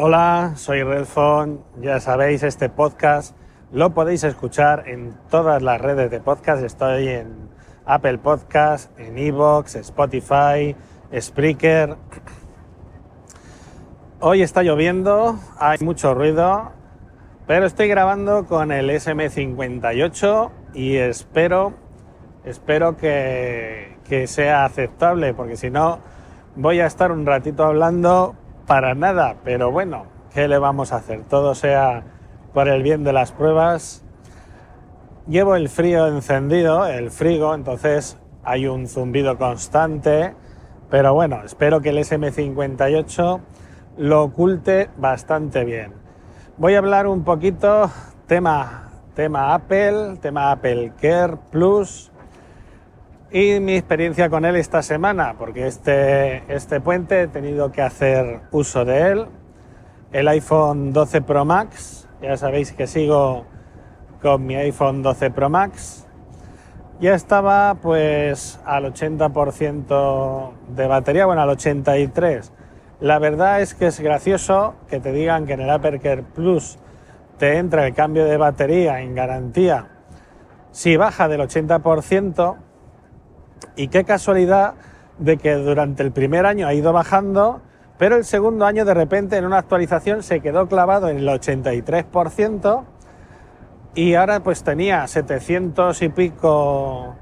Hola, soy Redphone. Ya sabéis, este podcast lo podéis escuchar en todas las redes de podcast. Estoy en Apple Podcast, en Evox, Spotify, Spreaker. Hoy está lloviendo, hay mucho ruido, pero estoy grabando con el SM58 y espero, espero que, que sea aceptable, porque si no voy a estar un ratito hablando para nada, pero bueno, ¿qué le vamos a hacer? Todo sea por el bien de las pruebas. Llevo el frío encendido, el frigo, entonces hay un zumbido constante, pero bueno, espero que el SM58 lo oculte bastante bien. Voy a hablar un poquito tema, tema Apple, tema Apple Care Plus, y mi experiencia con él esta semana, porque este, este puente he tenido que hacer uso de él. El iPhone 12 Pro Max, ya sabéis que sigo con mi iPhone 12 Pro Max. Ya estaba pues al 80% de batería, bueno, al 83%. La verdad es que es gracioso que te digan que en el Apercare Plus te entra el cambio de batería en garantía si baja del 80%, y qué casualidad de que durante el primer año ha ido bajando, pero el segundo año de repente en una actualización se quedó clavado en el 83% y ahora pues tenía 700 y pico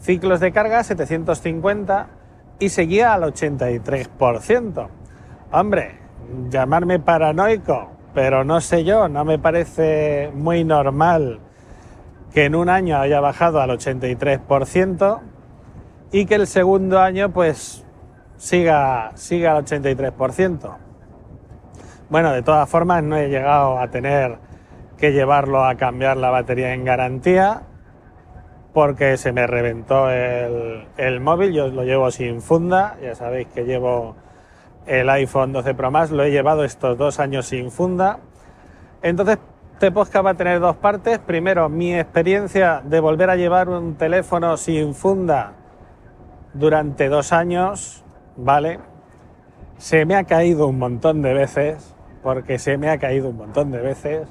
ciclos de carga, 750 y seguía al 83%. Hombre, llamarme paranoico, pero no sé yo, no me parece muy normal que en un año haya bajado al 83% y que el segundo año pues siga, siga al 83%. Bueno, de todas formas no he llegado a tener que llevarlo a cambiar la batería en garantía porque se me reventó el, el móvil, yo lo llevo sin funda, ya sabéis que llevo el iPhone 12 Pro Max, lo he llevado estos dos años sin funda. Entonces, este podcast va a tener dos partes. Primero, mi experiencia de volver a llevar un teléfono sin funda durante dos años, ¿vale? Se me ha caído un montón de veces, porque se me ha caído un montón de veces,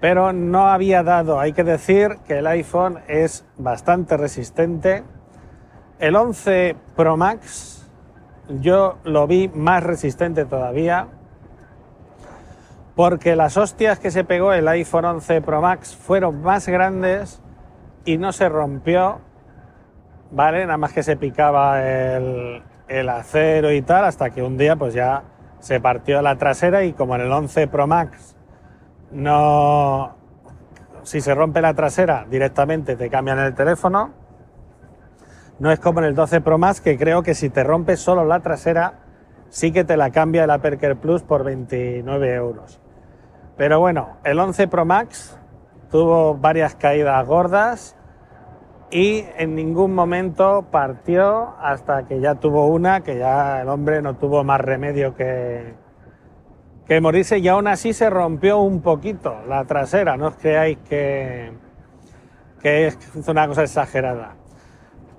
pero no había dado, hay que decir que el iPhone es bastante resistente. El 11 Pro Max yo lo vi más resistente todavía, porque las hostias que se pegó el iPhone 11 Pro Max fueron más grandes y no se rompió ¿vale? Nada más que se picaba el, el, acero y tal, hasta que un día pues ya se partió la trasera y como en el 11 Pro Max no... Si se rompe la trasera directamente te cambian el teléfono. No es como en el 12 Pro Max que creo que si te rompes solo la trasera sí que te la cambia el Apercare Plus por 29 euros. Pero bueno, el 11 Pro Max tuvo varias caídas gordas y en ningún momento partió hasta que ya tuvo una, que ya el hombre no tuvo más remedio que, que morirse y aún así se rompió un poquito la trasera, no os creáis que, que es una cosa exagerada.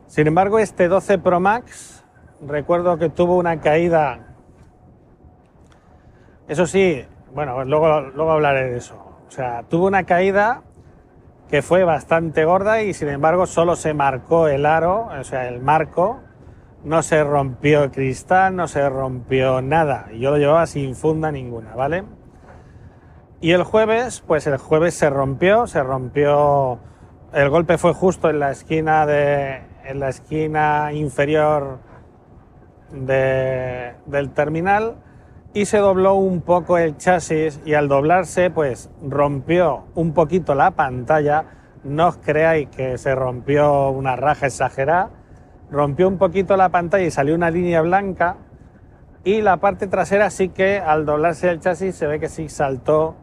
Sin embargo, este 12 Pro Max, recuerdo que tuvo una caída Eso sí, bueno, luego, luego hablaré de eso. O sea, tuvo una caída que fue bastante gorda y sin embargo solo se marcó el aro, o sea, el marco, no se rompió el cristal, no se rompió nada. Yo lo llevaba sin funda ninguna, ¿vale? Y el jueves, pues el jueves se rompió, se rompió, el golpe fue justo en la esquina de, en la esquina inferior de- del terminal y se dobló un poco el chasis y al doblarse pues rompió un poquito la pantalla. No os creáis que se rompió una raja exagerada, rompió un poquito la pantalla y salió una línea blanca y la parte trasera sí que al doblarse el chasis se ve que sí saltó,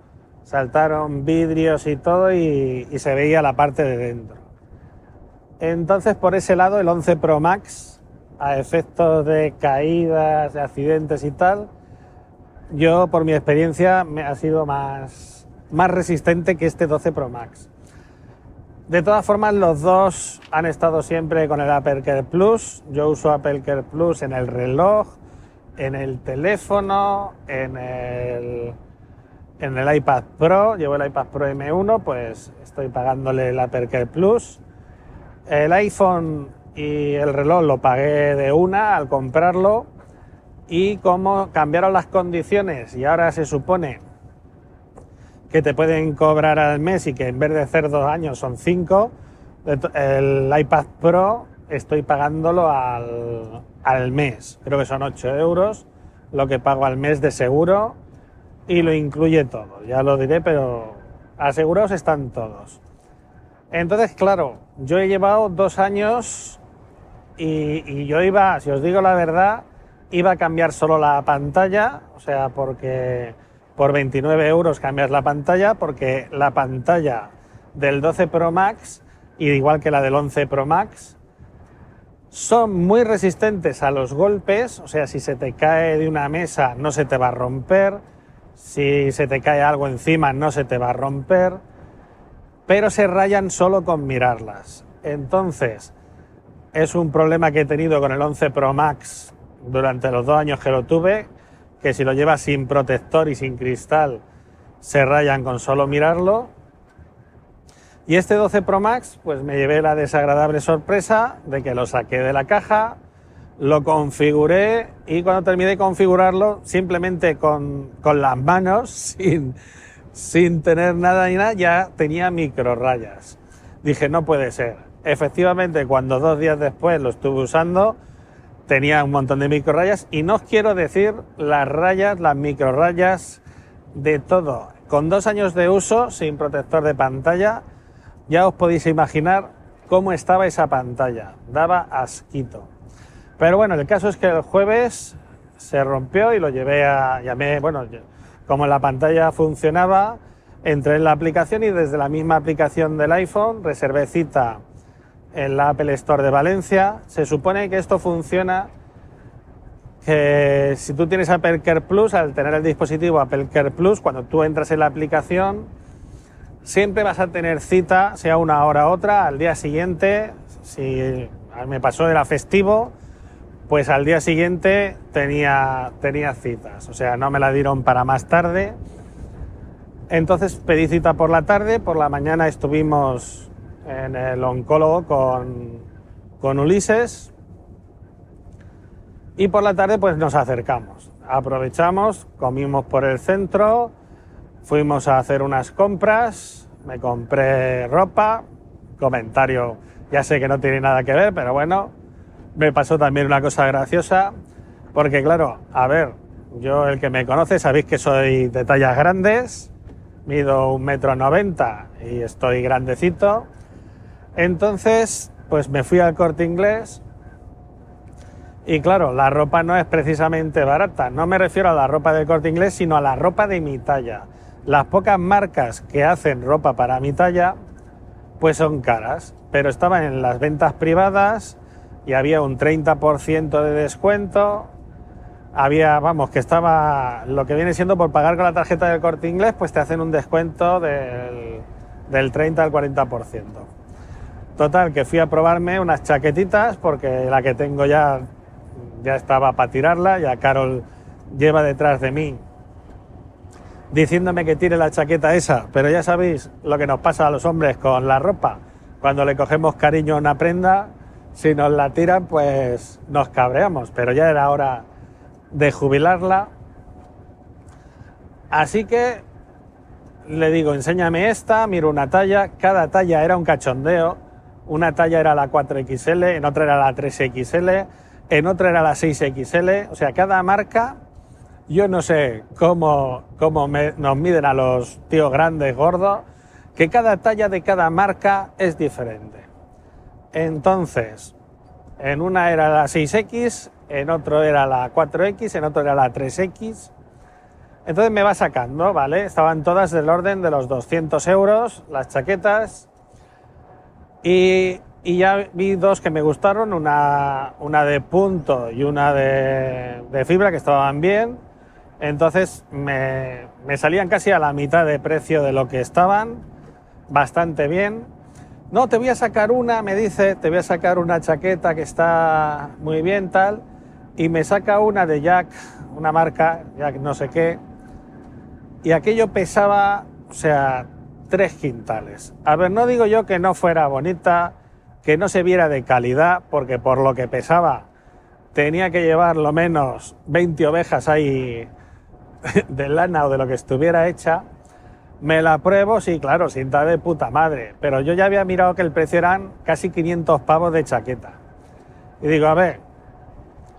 saltaron vidrios y todo y, se veía la parte de dentro. Entonces por ese lado el 11 Pro Max a efectos de caídas, de accidentes y tal, yo por mi experiencia me ha sido más, más resistente que este 12 Pro Max. De todas formas, los dos han estado siempre con el Apple Care Plus. Yo uso Apple Care Plus en el reloj, en el teléfono, en el, en el iPad Pro. Llevo el iPad Pro M1, pues estoy pagándole el Apple Care Plus. El iPhone y el reloj lo pagué de una al comprarlo y como cambiaron las condiciones. Y ahora se supone que te pueden cobrar al mes y que en vez de ser dos años son cinco, el iPad Pro estoy pagándolo al, al mes, creo que son 8 euros lo que pago al mes de seguro y lo incluye todo, ya lo diré, pero asegurados están todos. Entonces, claro, yo he llevado dos años y yo iba, si os digo la verdad, iba a cambiar solo la pantalla, o sea, porque por 29 euros cambias la pantalla, porque la pantalla del 12 Pro Max, igual que la del 11 Pro Max, son muy resistentes a los golpes, o sea, si se te cae de una mesa no se te va a romper, si se te cae algo encima no se te va a romper, pero se rayan solo con mirarlas. Entonces, es un problema que he tenido con el 11 Pro Max durante los dos años que lo tuve, que si lo llevas sin protector y sin cristal, se rayan con solo mirarlo. Y este 12 Pro Max, pues me llevé la desagradable sorpresa de que lo saqué de la caja, lo configuré y cuando terminé de configurarlo, simplemente con, con las manos, sin, sin tener nada ni nada, ya tenía micro rayas. Dije, no puede ser. Efectivamente, cuando dos días después lo estuve usando, tenía un montón de micro rayas y no os quiero decir las rayas, las micro rayas de todo. Con dos años de uso, sin protector de pantalla, ya os podéis imaginar cómo estaba esa pantalla. Daba asquito. Pero bueno, el caso es que el jueves se rompió y lo llevé a. Llamé, bueno, como la pantalla funcionaba, entré en la aplicación y desde la misma aplicación del iPhone reservé cita en la Apple Store de Valencia. Se supone que esto funciona que si tú tienes Apple Care Plus, al tener el dispositivo Apple Care Plus, cuando tú entras en la aplicación, siempre vas a tener cita, sea una hora u otra, al día siguiente. Si me pasó era festivo, pues al día siguiente tenía, tenía citas. O sea, no me la dieron para más tarde. Entonces pedí cita por la tarde, por la mañana estuvimos en el oncólogo con, con Ulises y por la tarde pues nos acercamos. Aprovechamos, comimos por el centro, fuimos a hacer unas compras, me compré ropa, comentario, ya sé que no tiene nada que ver, pero bueno, me pasó también una cosa graciosa, porque claro, a ver, yo el que me conoce sabéis que soy de tallas grandes, mido un metro noventa y estoy grandecito, entonces pues me fui al corte inglés y claro, la ropa no es precisamente barata, no me refiero a la ropa del corte inglés, sino a la ropa de mi talla. Las pocas marcas que hacen ropa para mi talla, pues son caras, pero estaban en las ventas privadas y había un 30% de descuento. Había, vamos, que estaba lo que viene siendo por pagar con la tarjeta del corte inglés, pues te hacen un descuento del, del 30 al 40%. Total, que fui a probarme unas chaquetitas porque la que tengo ya, ya estaba para tirarla, ya Carol lleva detrás de mí diciéndome que tire la chaqueta esa, pero ya sabéis lo que nos pasa a los hombres con la ropa. Cuando le cogemos cariño a una prenda, si nos la tiran, pues nos cabreamos, pero ya era hora de jubilarla. Así que le digo, enséñame esta, miro una talla, cada talla era un cachondeo, una talla era la 4XL, en otra era la 3XL, en otra era la 6XL, o sea, cada marca, yo no sé cómo, cómo nos miden a los tíos grandes, gordos, que cada talla de cada marca es diferente. Entonces, en una era la 6X, en otro era la 4X, en otro era la 3X. Entonces me va sacando, ¿vale? Estaban todas del orden de los 200 euros, las chaquetas. Y, ya vi dos que me gustaron, una, una de punto y una de, de fibra que estaban bien. Entonces me, me salían casi a la mitad de precio de lo que estaban, bastante bien. No, te voy a sacar una, me dice, te voy a sacar una chaqueta que está muy bien, tal. Y me saca una de Jack, una marca, Jack no sé qué. Y aquello pesaba, o sea, tres quintales. A ver, no digo yo que no fuera bonita, que no se viera de calidad, porque por lo que pesaba tenía que llevar lo menos 20 ovejas ahí de lana o de lo que estuviera hecha. Me la pruebo, sí, claro, cinta de puta madre. Pero yo ya había mirado que el precio eran casi 500 pavos de chaqueta. Y digo, a ver,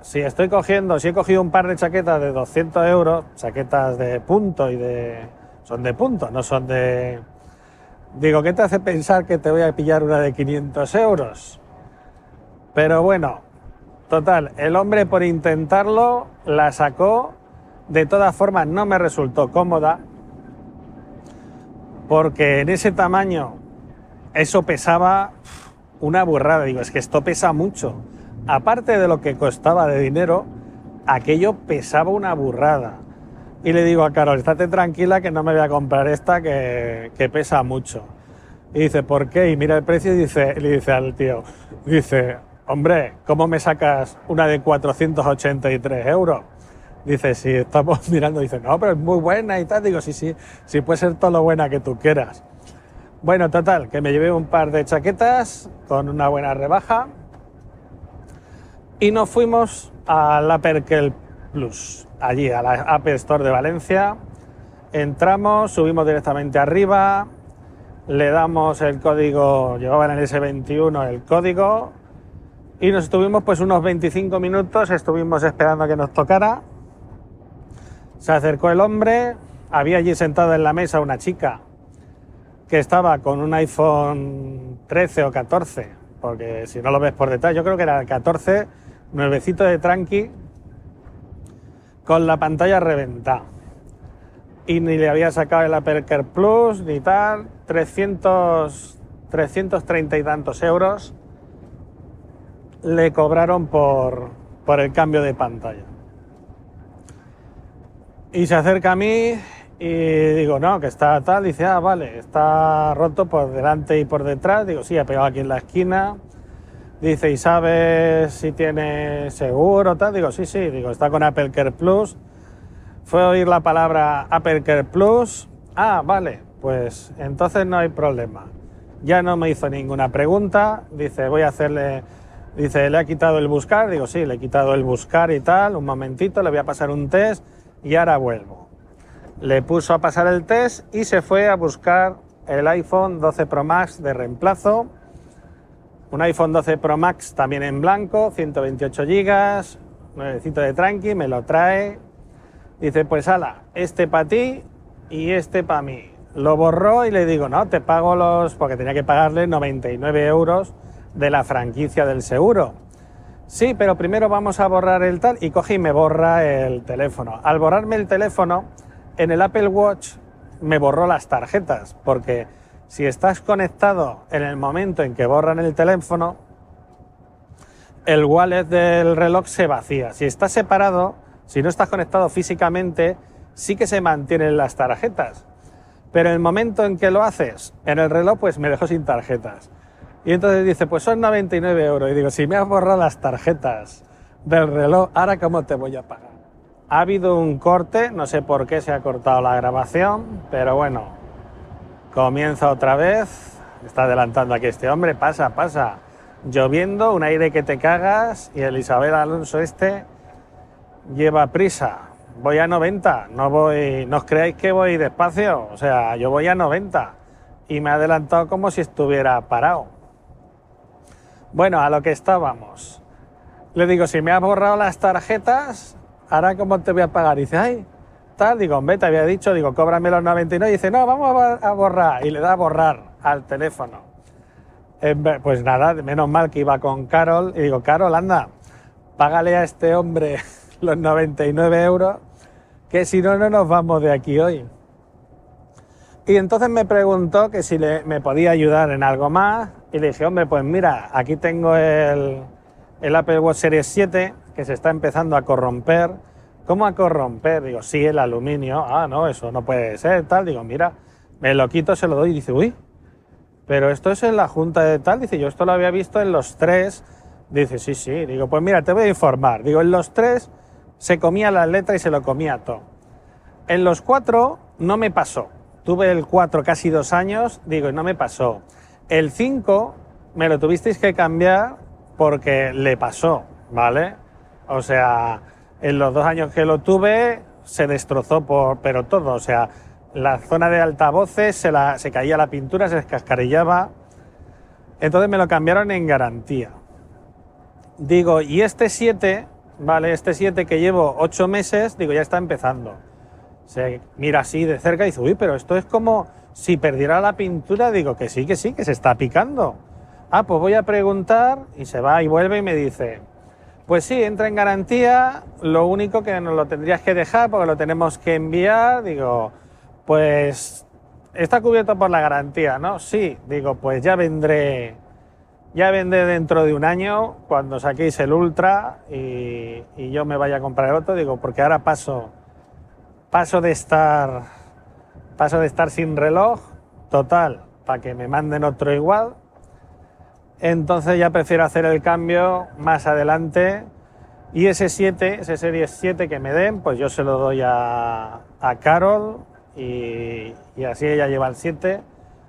si estoy cogiendo, si he cogido un par de chaquetas de 200 euros, chaquetas de punto y de... Son de punto, no son de... Digo, ¿qué te hace pensar que te voy a pillar una de 500 euros? Pero bueno, total, el hombre por intentarlo la sacó. De todas formas, no me resultó cómoda porque en ese tamaño eso pesaba una burrada. Digo, es que esto pesa mucho. Aparte de lo que costaba de dinero, aquello pesaba una burrada. Y le digo a Carol, estate tranquila que no me voy a comprar esta que, que pesa mucho. Y dice, ¿por qué? Y mira el precio y dice, le dice al tío, dice, hombre, ¿cómo me sacas una de 483 euros? Dice, si estamos mirando, dice, no, pero es muy buena y tal. Digo, sí, sí, sí puede ser todo lo buena que tú quieras. Bueno, total, que me llevé un par de chaquetas con una buena rebaja y nos fuimos al Aperkel Plus, allí, a la Apple Store de Valencia. Entramos, subimos directamente arriba, le damos el código, llevaban el S21 el código y nos estuvimos pues unos 25 minutos, estuvimos esperando a que nos tocara. Se acercó el hombre, había allí sentada en la mesa una chica que estaba con un iPhone 13 o 14, porque si no lo ves por detrás, yo creo que era el 14, nuevecito de tranqui, con la pantalla reventada. Y ni le había sacado el Aperker Plus ni tal, 300, 330 y tantos euros le cobraron por, por el cambio de pantalla. Y se acerca a mí y digo, no, que está tal. Dice, ah, vale, está roto por delante y por detrás. Digo, sí, ha pegado aquí en la esquina. Dice, ¿y sabes si tiene seguro? Tal. Digo, sí, sí. Digo, está con Apple Care Plus. Fue a oír la palabra Apple Care Plus. Ah, vale, pues entonces no hay problema. Ya no me hizo ninguna pregunta. Dice, voy a hacerle. Dice, ¿le ha quitado el buscar? Digo, sí, le he quitado el buscar y tal. Un momentito, le voy a pasar un test y ahora vuelvo. Le puso a pasar el test y se fue a buscar el iPhone 12 Pro Max de reemplazo. Un iPhone 12 Pro Max también en blanco, 128 GB, nuevecito de tranqui, me lo trae. Dice, pues ala, este para ti y este para mí. Lo borró y le digo, no, te pago los, porque tenía que pagarle 99 euros de la franquicia del seguro. Sí, pero primero vamos a borrar el tal y coge y me borra el teléfono. Al borrarme el teléfono, en el Apple Watch me borró las tarjetas, porque si estás conectado en el momento en que borran el teléfono, el wallet del reloj se vacía. Si estás separado, si no estás conectado físicamente, sí que se mantienen las tarjetas. Pero el momento en que lo haces en el reloj, pues me dejo sin tarjetas. Y entonces dice, pues son 99 euros. Y digo, si me has borrado las tarjetas del reloj, ¿ahora cómo te voy a pagar? Ha habido un corte, no sé por qué se ha cortado la grabación, pero bueno, comienza otra vez. Está adelantando aquí este hombre, pasa, pasa. Lloviendo, un aire que te cagas y el Isabel Alonso este lleva prisa. Voy a 90, no voy, no os creáis que voy despacio, o sea, yo voy a 90 y me ha adelantado como si estuviera parado. Bueno, a lo que estábamos. Le digo, si me has borrado las tarjetas, ahora cómo te voy a pagar. Dice, ay, tal, digo, hombre, te había dicho, digo, cóbrame los 99. Y dice, no, vamos a borrar. Y le da a borrar al teléfono. Pues nada, menos mal que iba con Carol. Y digo, Carol, anda, págale a este hombre los 99 euros, que si no, no nos vamos de aquí hoy. Y entonces me preguntó que si le, me podía ayudar en algo más. Y le dije, hombre, pues mira, aquí tengo el, el Apple Watch Series 7 que se está empezando a corromper. ¿Cómo a corromper? Digo, sí, el aluminio. Ah, no, eso no puede ser, tal. Digo, mira, me lo quito, se lo doy y dice, uy, pero esto es en la junta de tal. Dice, yo esto lo había visto en los tres. Dice, sí, sí. Digo, pues mira, te voy a informar. Digo, en los tres se comía las letras y se lo comía todo. En los cuatro no me pasó. Tuve el cuatro casi dos años, digo, y no me pasó. El cinco me lo tuvisteis que cambiar porque le pasó, ¿vale? O sea, en los dos años que lo tuve se destrozó por, pero todo, o sea, la zona de altavoces se, la, se caía la pintura, se descascarillaba. Entonces me lo cambiaron en garantía. Digo, y este 7, vale, este 7 que llevo 8 meses, digo, ya está empezando. Se mira así de cerca y dice, uy, pero esto es como si perdiera la pintura. Digo, que sí, que sí, que se está picando. Ah, pues voy a preguntar y se va y vuelve y me dice, pues sí, entra en garantía, lo único que nos lo tendrías que dejar porque lo tenemos que enviar, digo, pues está cubierto por la garantía, ¿no? Sí, digo, pues ya vendré, ya vendré dentro de un año cuando saquéis el Ultra y, yo me vaya a comprar otro, digo, porque ahora paso, paso de estar, paso de estar sin reloj, total, para que me manden otro igual, entonces ya prefiero hacer el cambio más adelante y ese 7, ese serie 7 que me den, pues yo se lo doy a, a Carol y, así ella lleva el 7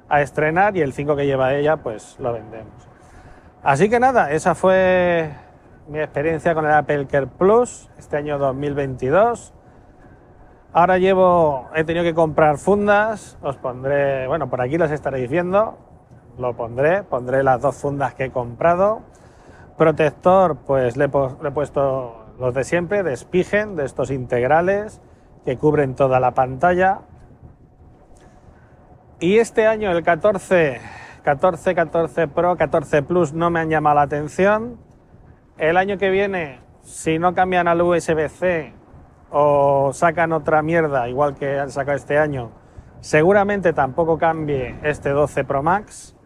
a estrenar y el 5 que lleva ella pues lo vendemos. Así que nada, esa fue mi experiencia con el Apple Care Plus este año 2022. Ahora llevo, he tenido que comprar fundas, os pondré, bueno, por aquí las estaréis viendo, lo pondré, pondré las dos fundas que he comprado. Protector, pues le he, puesto los de siempre, de Spigen, de estos integrales que cubren toda la pantalla. Y este año el 14, 14, 14 Pro, 14 Plus no me han llamado la atención. El año que viene, si no cambian al USB-C o sacan otra mierda, igual que han sacado este año, seguramente tampoco cambie este 12 Pro Max.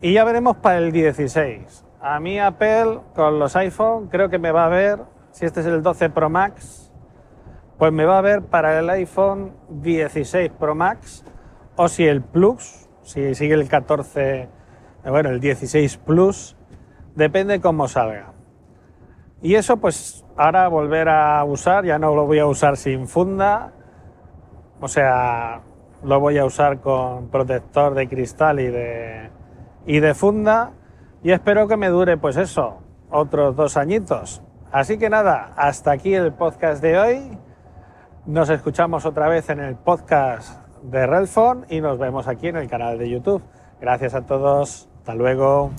Y ya veremos para el 16. A mí Apple con los iPhone creo que me va a ver, si este es el 12 Pro Max, pues me va a ver para el iPhone 16 Pro Max o si el Plus, si sigue el 14, bueno, el 16 Plus, depende cómo salga. Y eso pues ahora volver a usar, ya no lo voy a usar sin funda, o sea, lo voy a usar con protector de cristal y de, y de funda y espero que me dure pues eso, otros dos añitos. Así que nada, hasta aquí el podcast de hoy. Nos escuchamos otra vez en el podcast de Relfon y nos vemos aquí en el canal de YouTube. Gracias a todos. Hasta luego.